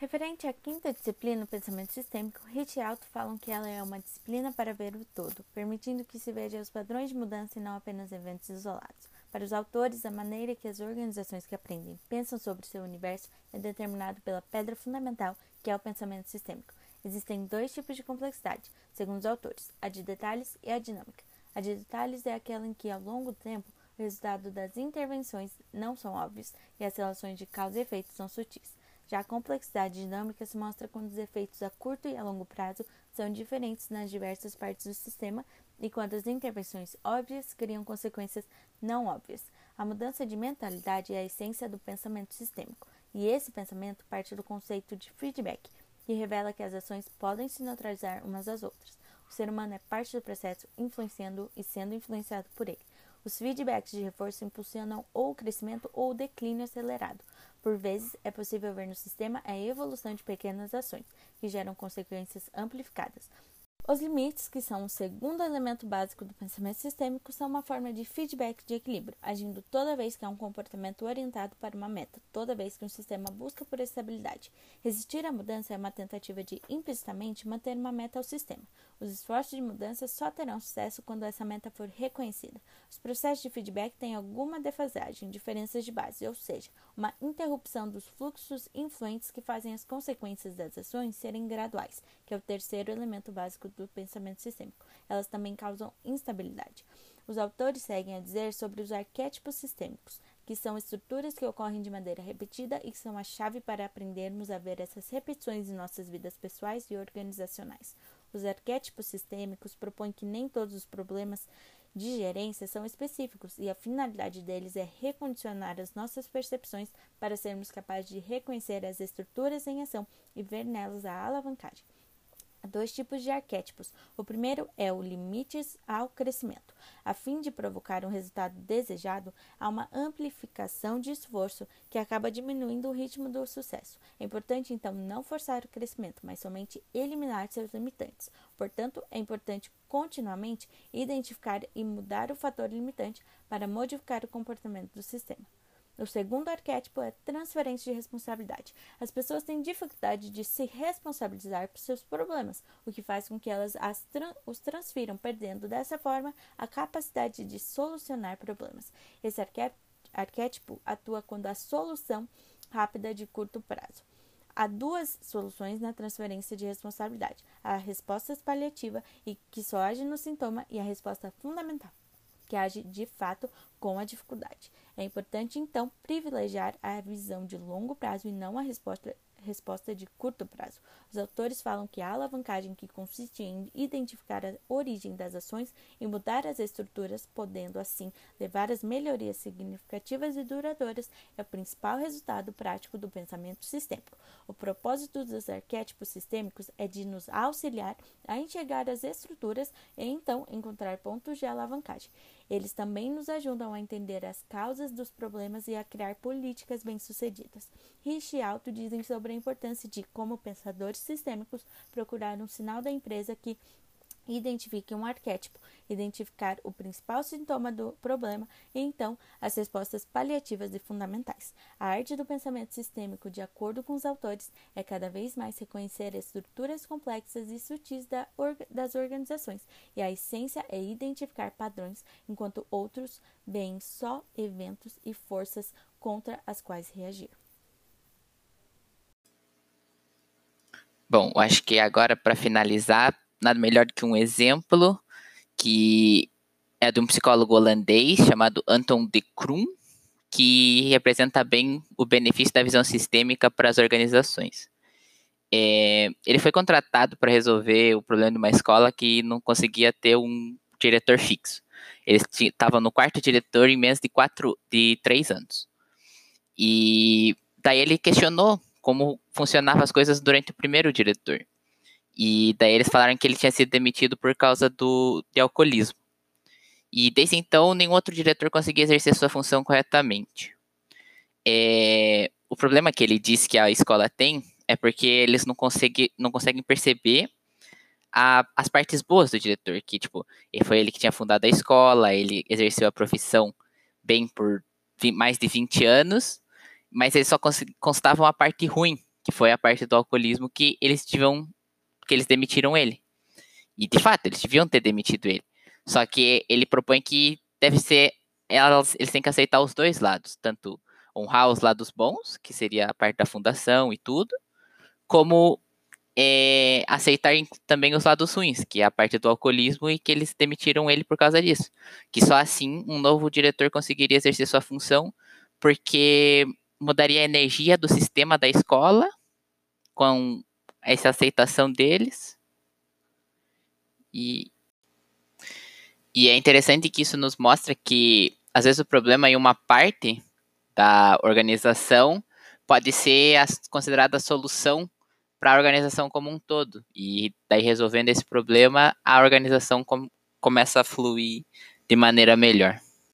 Referente à quinta disciplina, o pensamento sistêmico, Hit e Alto falam que ela é uma disciplina para ver o todo, permitindo que se veja os padrões de mudança e não apenas eventos isolados. Para os autores, a maneira que as organizações que aprendem pensam sobre seu universo é determinado pela pedra fundamental, que é o pensamento sistêmico. Existem dois tipos de complexidade, segundo os autores, a de detalhes e a dinâmica. A de detalhes é aquela em que, ao longo do tempo, o resultado das intervenções não são óbvios e as relações de causa e efeito são sutis. Já a complexidade dinâmica se mostra quando os efeitos a curto e a longo prazo são diferentes nas diversas partes do sistema e quando as intervenções óbvias criam consequências não óbvias. A mudança de mentalidade é a essência do pensamento sistêmico, e esse pensamento parte do conceito de feedback, que revela que as ações podem se neutralizar umas às outras. O ser humano é parte do processo, influenciando e sendo influenciado por ele. Os feedbacks de reforço impulsionam ou o crescimento ou o declínio acelerado. Por vezes, é possível ver no sistema a evolução de pequenas ações, que geram consequências amplificadas. Os limites, que são o segundo elemento básico do pensamento sistêmico, são uma forma de feedback de equilíbrio, agindo toda vez que há um comportamento orientado para uma meta, toda vez que um sistema busca por estabilidade. Resistir à mudança é uma tentativa de, implicitamente, manter uma meta ao sistema. Os esforços de mudança só terão sucesso quando essa meta for reconhecida. Os processos de feedback têm alguma defasagem, diferenças de base, ou seja, uma interrupção dos fluxos influentes que fazem as consequências das ações serem graduais, que é o terceiro elemento básico do pensamento sistêmico. Elas também causam instabilidade. Os autores seguem a dizer sobre os arquétipos sistêmicos, que são estruturas que ocorrem de maneira repetida e que são a chave para aprendermos a ver essas repetições em nossas vidas pessoais e organizacionais. Os arquétipos sistêmicos propõem que nem todos os problemas de gerência são específicos e a finalidade deles é recondicionar as nossas percepções para sermos capazes de reconhecer as estruturas em ação e ver nelas a alavancagem. Dois tipos de arquétipos. O primeiro é o limites ao crescimento. A fim de provocar um resultado desejado, há uma amplificação de esforço que acaba diminuindo o ritmo do sucesso. É importante, então, não forçar o crescimento, mas somente eliminar seus limitantes. Portanto, é importante continuamente identificar e mudar o fator limitante para modificar o comportamento do sistema. O segundo arquétipo é transferência de responsabilidade. As pessoas têm dificuldade de se responsabilizar por seus problemas, o que faz com que elas tran os transfiram, perdendo dessa forma a capacidade de solucionar problemas. Esse arquétipo atua quando a solução rápida de curto prazo. Há duas soluções na transferência de responsabilidade: a resposta paliativa, que só age no sintoma, e a resposta fundamental, que age de fato com a dificuldade. É importante, então, privilegiar a visão de longo prazo e não a resposta, resposta de curto prazo. Os autores falam que a alavancagem que consiste em identificar a origem das ações e mudar as estruturas, podendo assim levar às melhorias significativas e duradouras, é o principal resultado prático do pensamento sistêmico. O propósito dos arquétipos sistêmicos é de nos auxiliar a enxergar as estruturas e então encontrar pontos de alavancagem. Eles também nos ajudam a entender as causas dos problemas e a criar políticas bem-sucedidas. Rich e Alto dizem sobre a importância de, como pensadores sistêmicos, procurar um sinal da empresa que identifique um arquétipo, identificar o principal sintoma do problema e então as respostas paliativas e fundamentais. A arte do pensamento sistêmico, de acordo com os autores, é cada vez mais reconhecer estruturas complexas e sutis da das organizações, e a essência é identificar padrões, enquanto outros veem só eventos e forças contra as quais reagir. Bom, acho que agora para finalizar nada melhor do que um exemplo que é de um psicólogo holandês chamado Anton de Krum, que representa bem o benefício da visão sistêmica para as organizações. É, ele foi contratado para resolver o problema de uma escola que não conseguia ter um diretor fixo. Ele estava no quarto diretor em menos de quatro, de três anos. E daí ele questionou como funcionavam as coisas durante o primeiro diretor. E daí eles falaram que ele tinha sido demitido por causa do de alcoolismo. E desde então, nenhum outro diretor conseguia exercer sua função corretamente. É, o problema que ele disse que a escola tem é porque eles não, conseguem, não conseguem perceber a, as partes boas do diretor, que tipo, foi ele que tinha fundado a escola, ele exerceu a profissão bem por mais de 20 anos, mas eles só constavam a parte ruim que foi a parte do alcoolismo que eles tiveram que eles demitiram ele. E de fato, eles deviam ter demitido ele. Só que ele propõe que deve ser elas, eles têm que aceitar os dois lados, tanto honrar os lados bons, que seria a parte da fundação e tudo, como é, aceitar também os lados ruins, que é a parte do alcoolismo e que eles demitiram ele por causa disso. Que só assim um novo diretor conseguiria exercer sua função, porque mudaria a energia do sistema da escola com essa aceitação deles. E, e é interessante que isso nos mostra que às vezes o problema em uma parte da organização pode ser a, considerada a solução para a organização como um todo. E daí resolvendo esse problema, a organização com, começa a fluir de maneira melhor.